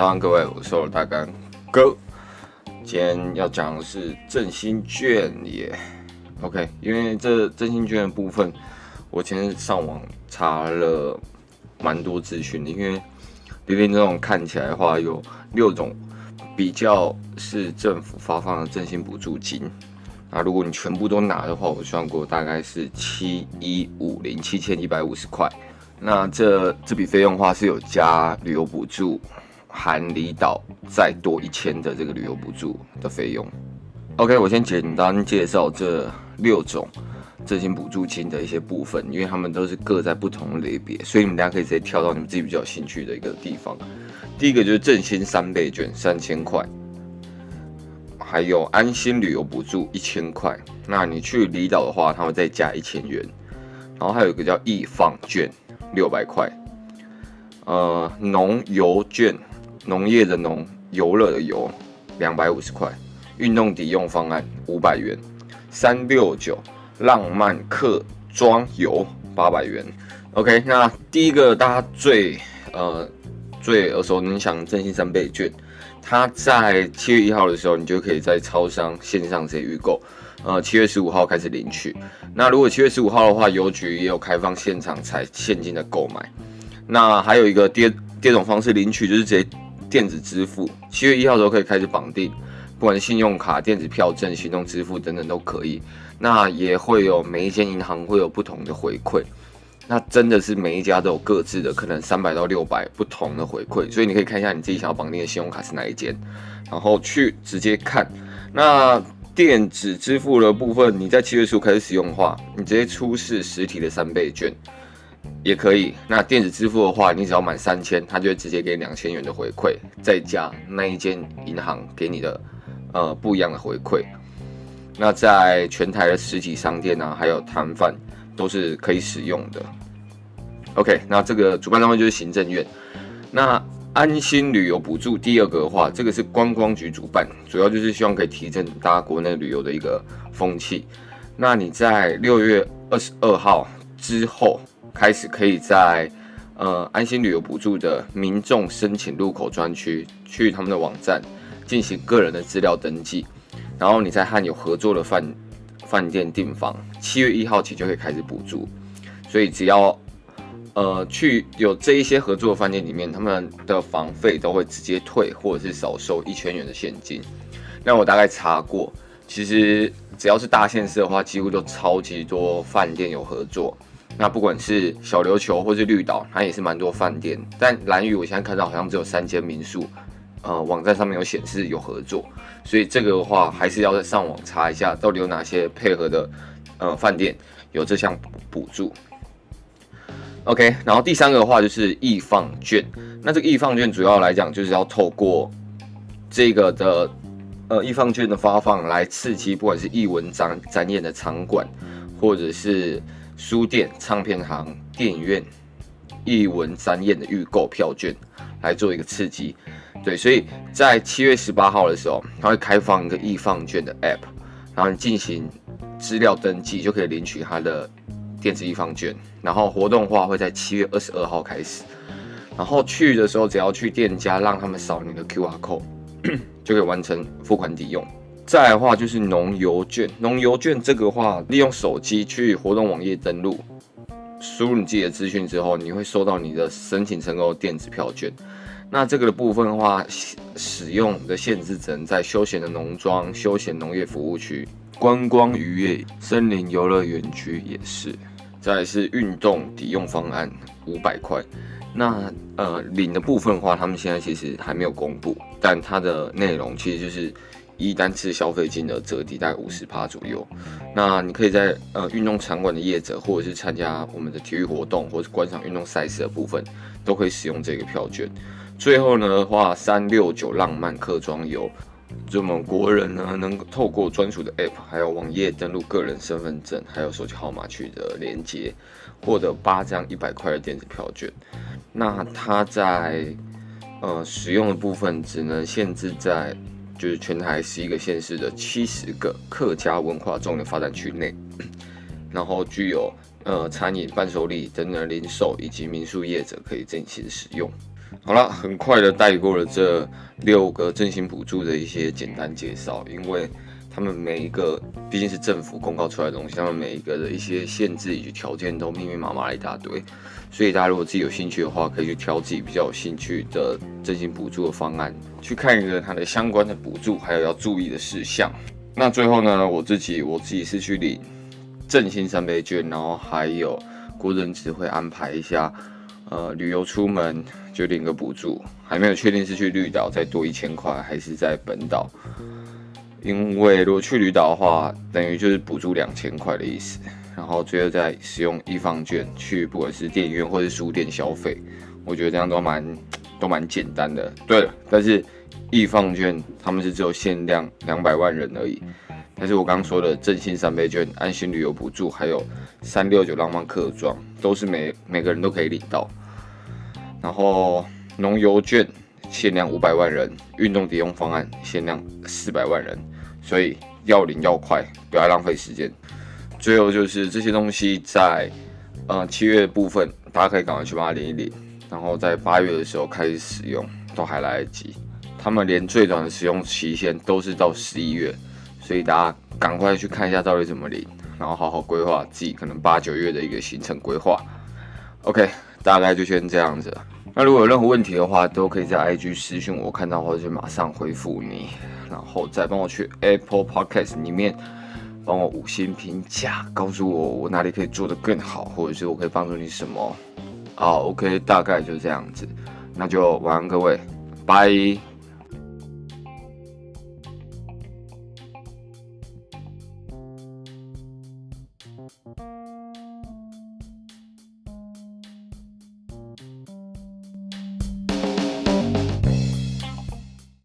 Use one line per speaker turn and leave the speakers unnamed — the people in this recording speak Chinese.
早安各位，我是大干哥。今天要讲的是振兴券耶，OK，因为这振兴券的部分，我今天上网查了蛮多资讯的，因为里面这种看起来的话，有六种比较是政府发放的振兴补助金。那如果你全部都拿的话，我算过大概是七一五零七千一百五十块。那这这笔费用的话是有加旅游补助，含离岛再多一千的这个旅游补助的费用。OK，我先简单介绍这六种振兴补助金的一些部分，因为他们都是各在不同类别，所以你们大家可以直接跳到你们自己比较有兴趣的一个地方。第一个就是振兴三倍券三千块。还有安心旅游补助一千块，那你去离岛的话，他会再加一千元。然后还有一个叫易放券六百块，呃，农游券，农业的农，游乐的游，两百五十块。运动抵用方案五百元，三六九浪漫客装游八百元。OK，那第一个大家最呃最耳熟能详振兴三倍券。它在七月一号的时候，你就可以在超商线上直接预购，呃，七月十五号开始领取。那如果七月十五号的话，邮局也有开放现场采现金的购买。那还有一个第二第二种方式领取，就是直接电子支付。七月一号的时候可以开始绑定，不管是信用卡、电子票证、行动支付等等都可以。那也会有每一间银行会有不同的回馈。那真的是每一家都有各自的可能三百到六百不同的回馈，所以你可以看一下你自己想要绑定的信用卡是哪一间，然后去直接看。那电子支付的部分，你在七月初开始使用的话，你直接出示实体的三倍券也可以。那电子支付的话，你只要满三千，他就会直接给两千元的回馈，再加那一间银行给你的呃不一样的回馈。那在全台的实体商店啊，还有摊贩都是可以使用的。OK，那这个主办单位就是行政院。那安心旅游补助第二个的话，这个是观光局主办，主要就是希望可以提振大家国内旅游的一个风气。那你在六月二十二号之后开始，可以在呃安心旅游补助的民众申请入口专区去他们的网站进行个人的资料登记，然后你再和有合作的饭饭店订房，七月一号起就可以开始补助。所以只要呃，去有这一些合作的饭店里面，他们的房费都会直接退，或者是少收一千元的现金。那我大概查过，其实只要是大县市的话，几乎都超级多饭店有合作。那不管是小琉球或是绿岛，它也是蛮多饭店。但兰屿我现在看到好像只有三间民宿，呃，网站上面有显示有合作。所以这个的话，还是要再上网查一下，到底有哪些配合的呃饭店有这项补助。OK，然后第三个的话就是易放券。那这个易放券主要来讲就是要透过这个的呃易放券的发放来刺激，不管是艺文展展演的场馆，或者是书店、唱片行、电影院艺文展演的预购票券来做一个刺激。对，所以在七月十八号的时候，它会开放一个易放券的 App，然后你进行资料登记就可以领取它的。电子易放券，然后活动话会在七月二十二号开始，然后去的时候只要去店家让他们扫你的 QR code，就可以完成付款抵用。再来的话就是农游券，农游券这个话，利用手机去活动网页登录，输入你自己的资讯之后，你会收到你的申请成功电子票券。那这个的部分的话，使用的限制只能在休闲的农庄、休闲农业服务区、观光渔业、森林游乐园区也是。再来是运动抵用方案五百块，那呃领的部分的话，他们现在其实还没有公布，但它的内容其实就是一单次消费金额折抵大概五十趴左右。那你可以在呃运动场馆的业者，或者是参加我们的体育活动，或者是观赏运动赛事的部分，都可以使用这个票券。最后呢话，三六九浪漫客庄游。就我们国人呢，能透过专属的 App，还有网页登录个人身份证，还有手机号码取得连接，获得八张一百块的电子票券。那它在呃使用的部分，只能限制在就是全台十一个县市的七十个客家文化重点发展区内，然后具有呃餐饮、伴手礼等等零售以及民宿业者可以进行使用。好了，很快的带过了这六个振兴补助的一些简单介绍，因为他们每一个毕竟是政府公告出来的东西，他们每一个的一些限制以及条件都密密麻麻一大堆，所以大家如果自己有兴趣的话，可以去挑自己比较有兴趣的振兴补助的方案，去看一个它的相关的补助，还有要注意的事项。那最后呢，我自己我自己是去领振兴三倍券，然后还有国人只会安排一下。呃，旅游出门就领个补助，还没有确定是去绿岛再多一千块，还是在本岛。因为如果去旅岛的话，等于就是补助两千块的意思。然后最后再使用艺 FUN 券去，不管是电影院或者书店消费，我觉得这样都蛮都蛮简单的。对了，但是艺 FUN 券他们是只有限量两百万人而已。但是我刚刚说的振兴三倍券、安心旅游补助，还有三六九浪漫客庄，都是每每个人都可以领到。然后农游券限量五百万人，运动抵用方案限量四百万人，所以要领要快，不要浪费时间。最后就是这些东西在呃七月的部分，大家可以赶快去把它领一领，然后在八月的时候开始使用，都还来得及。他们连最短的使用期限都是到十一月，所以大家赶快去看一下到底怎么领，然后好好规划自己可能八九月的一个行程规划。OK。大概就先这样子。那如果有任何问题的话，都可以在 IG 私讯我，看到或者就马上回复你，然后再帮我去 Apple Podcast 里面帮我五星评价，告诉我我哪里可以做得更好，或者是我可以帮助你什么。好，OK，大概就这样子，那就晚安各位，拜。